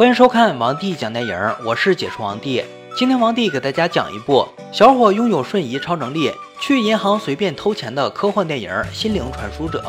欢迎收看王帝讲电影，我是解说王帝。今天王帝给大家讲一部小伙拥有瞬移超能力，去银行随便偷钱的科幻电影《心灵传输者》。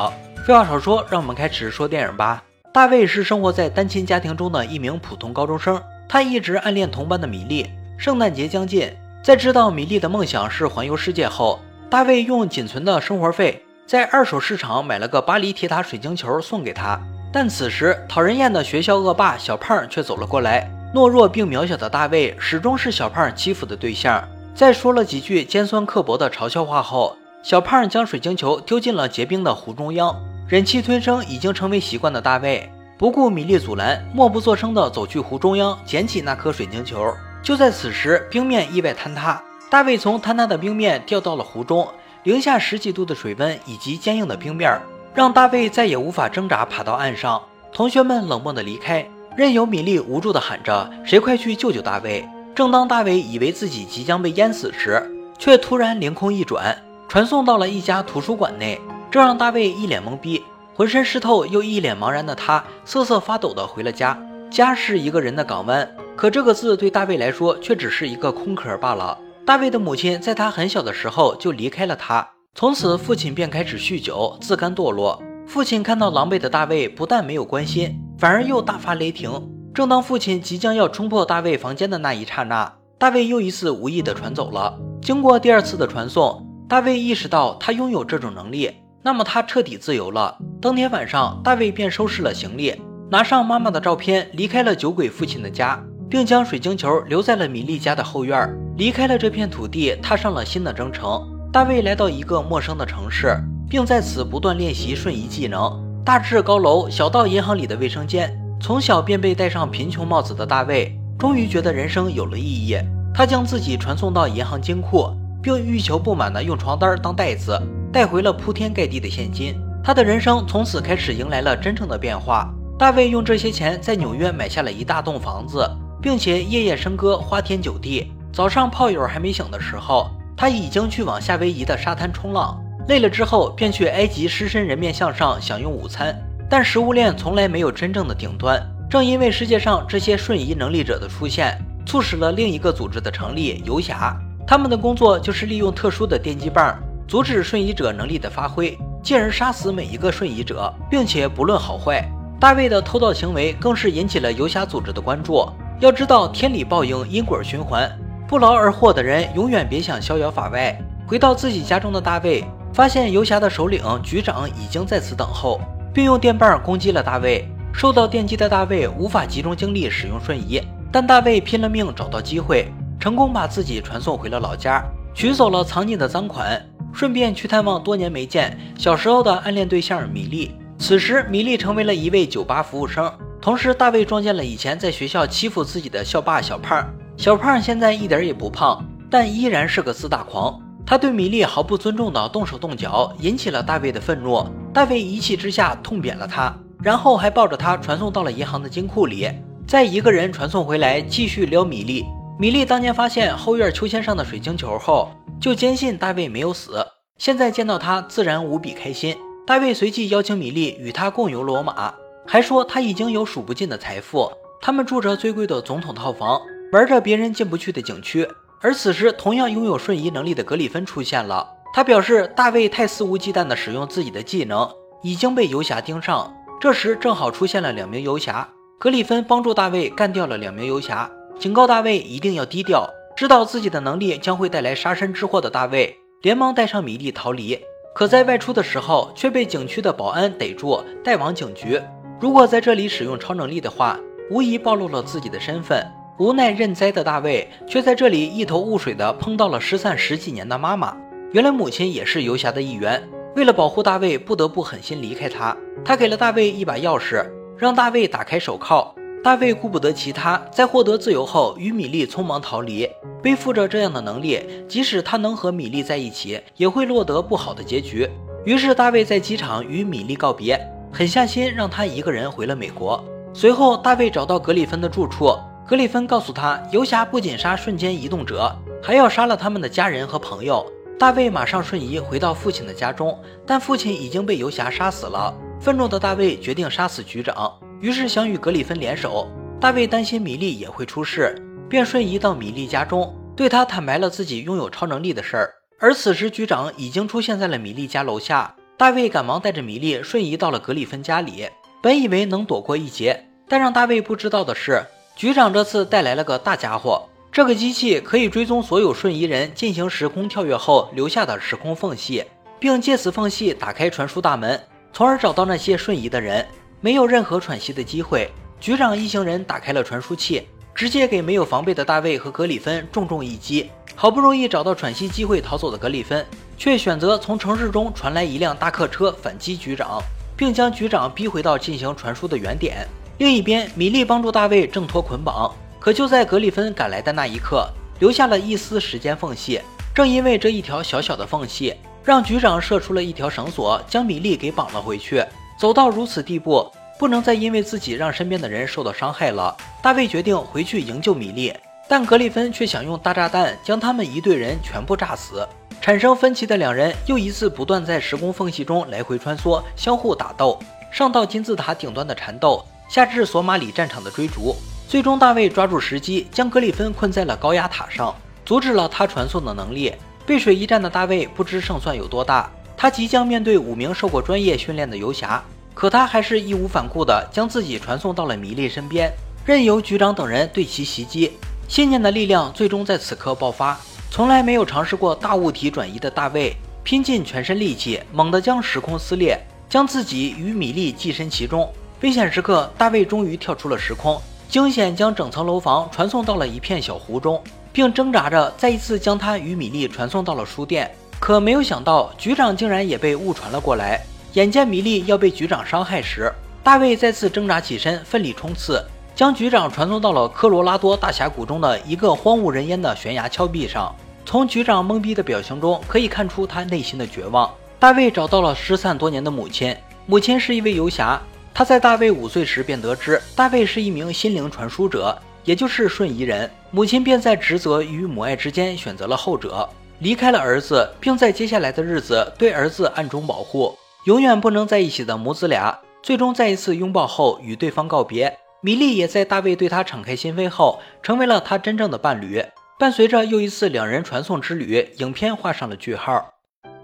废话少说，让我们开始说电影吧。大卫是生活在单亲家庭中的一名普通高中生，他一直暗恋同班的米莉。圣诞节将近，在知道米莉的梦想是环游世界后，大卫用仅存的生活费在二手市场买了个巴黎铁塔水晶球送给她。但此时，讨人厌的学校恶霸小胖却走了过来。懦弱并渺小的大卫始终是小胖欺负的对象。在说了几句尖酸刻薄的嘲笑话后，小胖将水晶球丢进了结冰的湖中央。忍气吞声已经成为习惯的大卫，不顾米莉阻拦，默不作声地走去湖中央，捡起那颗水晶球。就在此时，冰面意外坍塌，大卫从坍塌的冰面掉到了湖中。零下十几度的水温以及坚硬的冰面。让大卫再也无法挣扎爬到岸上，同学们冷漠的离开，任由米莉无助的喊着：“谁快去救救大卫！”正当大卫以为自己即将被淹死时，却突然凌空一转，传送到了一家图书馆内，这让大卫一脸懵逼，浑身湿透又一脸茫然的他瑟瑟发抖的回了家。家是一个人的港湾，可这个字对大卫来说却只是一个空壳罢了。大卫的母亲在他很小的时候就离开了他。从此，父亲便开始酗酒，自甘堕落。父亲看到狼狈的大卫，不但没有关心，反而又大发雷霆。正当父亲即将要冲破大卫房间的那一刹那，大卫又一次无意的传走了。经过第二次的传送，大卫意识到他拥有这种能力，那么他彻底自由了。当天晚上，大卫便收拾了行李，拿上妈妈的照片，离开了酒鬼父亲的家，并将水晶球留在了米莉家的后院，离开了这片土地，踏上了新的征程。大卫来到一个陌生的城市，并在此不断练习瞬移技能。大至高楼，小到银行里的卫生间，从小便被戴上贫穷帽子的大卫，终于觉得人生有了意义。他将自己传送到银行金库，并欲求不满地用床单当袋子，带回了铺天盖地的现金。他的人生从此开始迎来了真正的变化。大卫用这些钱在纽约买下了一大栋房子，并且夜夜笙歌，花天酒地。早上炮友还没醒的时候。他已经去往夏威夷的沙滩冲浪，累了之后便去埃及狮身人面像上享用午餐。但食物链从来没有真正的顶端，正因为世界上这些瞬移能力者的出现，促使了另一个组织的成立——游侠。他们的工作就是利用特殊的电击棒阻止瞬移者能力的发挥，进而杀死每一个瞬移者，并且不论好坏。大卫的偷盗行为更是引起了游侠组织的关注。要知道，天理报应，因果循环。不劳而获的人永远别想逍遥法外。回到自己家中的大卫，发现游侠的首领局长已经在此等候，并用电棒攻击了大卫。受到电击的大卫无法集中精力使用瞬移，但大卫拼了命找到机会，成功把自己传送回了老家，取走了藏匿的赃款，顺便去探望多年没见小时候的暗恋对象米莉。此时，米莉成为了一位酒吧服务生，同时大卫撞见了以前在学校欺负自己的校霸小胖。小胖现在一点也不胖，但依然是个自大狂。他对米莉毫不尊重的动手动脚，引起了大卫的愤怒。大卫一气之下痛扁了他，然后还抱着他传送到了银行的金库里，再一个人传送回来，继续撩米莉。米莉当年发现后院秋千上的水晶球后，就坚信大卫没有死，现在见到他自然无比开心。大卫随即邀请米莉与他共游罗马，还说他已经有数不尽的财富，他们住着最贵的总统套房。玩着别人进不去的景区，而此时同样拥有瞬移能力的格里芬出现了。他表示大卫太肆无忌惮地使用自己的技能，已经被游侠盯上。这时正好出现了两名游侠，格里芬帮助大卫干掉了两名游侠，警告大卫一定要低调。知道自己的能力将会带来杀身之祸的大卫，连忙带上米莉逃离。可在外出的时候却被景区的保安逮住，带往警局。如果在这里使用超能力的话，无疑暴露了自己的身份。无奈认栽的大卫，却在这里一头雾水的碰到了失散十几年的妈妈。原来母亲也是游侠的一员，为了保护大卫，不得不狠心离开他。他给了大卫一把钥匙，让大卫打开手铐。大卫顾不得其他，在获得自由后，与米莉匆忙逃离。背负着这样的能力，即使他能和米莉在一起，也会落得不好的结局。于是大卫在机场与米莉告别，狠下心让他一个人回了美国。随后，大卫找到格里芬的住处。格里芬告诉他，游侠不仅杀瞬间移动者，还要杀了他们的家人和朋友。大卫马上瞬移回到父亲的家中，但父亲已经被游侠杀死了。愤怒的大卫决定杀死局长，于是想与格里芬联手。大卫担心米莉也会出事，便瞬移到米莉家中，对她坦白了自己拥有超能力的事儿。而此时局长已经出现在了米莉家楼下，大卫赶忙带着米莉瞬移到了格里芬家里，本以为能躲过一劫，但让大卫不知道的是，局长这次带来了个大家伙。这个机器可以追踪所有瞬移人进行时空跳跃后留下的时空缝隙，并借此缝隙打开传输大门，从而找到那些瞬移的人。没有任何喘息的机会，局长一行人打开了传输器，直接给没有防备的大卫和格里芬重重一击。好不容易找到喘息机会逃走的格里芬，却选择从城市中传来一辆大客车反击局长，并将局长逼回到进行传输的原点。另一边，米莉帮助大卫挣脱捆绑。可就在格里芬赶来的那一刻，留下了一丝时间缝隙。正因为这一条小小的缝隙，让局长射出了一条绳索，将米莉给绑了回去。走到如此地步，不能再因为自己让身边的人受到伤害了。大卫决定回去营救米莉，但格里芬却想用大炸弹将他们一队人全部炸死。产生分歧的两人又一次不断在时空缝隙中来回穿梭，相互打斗，上到金字塔顶端的缠斗，下至索马里战场的追逐。最终，大卫抓住时机，将格里芬困在了高压塔上，阻止了他传送的能力。背水一战的大卫不知胜算有多大，他即将面对五名受过专业训练的游侠，可他还是义无反顾地将自己传送到了米莉身边，任由局长等人对其袭击。信念的力量最终在此刻爆发。从来没有尝试过大物体转移的大卫，拼尽全身力气，猛地将时空撕裂，将自己与米莉寄身其中。危险时刻，大卫终于跳出了时空。惊险将整层楼房传送到了一片小湖中，并挣扎着再一次将他与米莉传送到了书店。可没有想到，局长竟然也被误传了过来。眼见米莉要被局长伤害时，大卫再次挣扎起身，奋力冲刺，将局长传送到了科罗拉多大峡谷中的一个荒无人烟的悬崖峭壁上。从局长懵逼的表情中可以看出他内心的绝望。大卫找到了失散多年的母亲，母亲是一位游侠。他在大卫五岁时便得知大卫是一名心灵传输者，也就是瞬移人。母亲便在职责与母爱之间选择了后者，离开了儿子，并在接下来的日子对儿子暗中保护。永远不能在一起的母子俩，最终在一次拥抱后与对方告别。米莉也在大卫对他敞开心扉后，成为了他真正的伴侣。伴随着又一次两人传送之旅，影片画上了句号。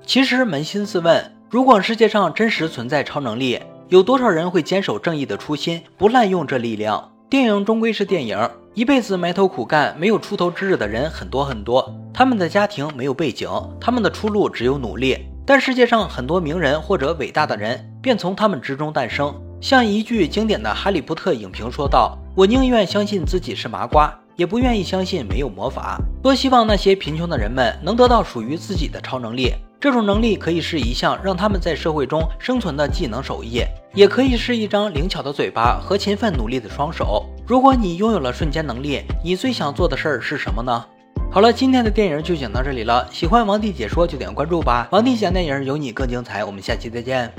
其实扪心自问，如果世界上真实存在超能力，有多少人会坚守正义的初心，不滥用这力量？电影终归是电影，一辈子埋头苦干、没有出头之日的人很多很多。他们的家庭没有背景，他们的出路只有努力。但世界上很多名人或者伟大的人，便从他们之中诞生。像一句经典的《哈利波特》影评说道：“我宁愿相信自己是麻瓜，也不愿意相信没有魔法。”多希望那些贫穷的人们能得到属于自己的超能力。这种能力可以是一项让他们在社会中生存的技能手艺，也可以是一张灵巧的嘴巴和勤奋努力的双手。如果你拥有了瞬间能力，你最想做的事儿是什么呢？好了，今天的电影就讲到这里了。喜欢王帝解说就点关注吧，王帝讲电影有你更精彩。我们下期再见。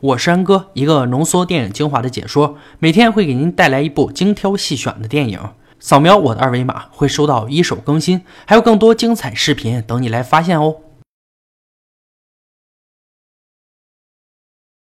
我是安哥，一个浓缩电影精华的解说，每天会给您带来一部精挑细选的电影。扫描我的二维码会收到一手更新，还有更多精彩视频等你来发现哦。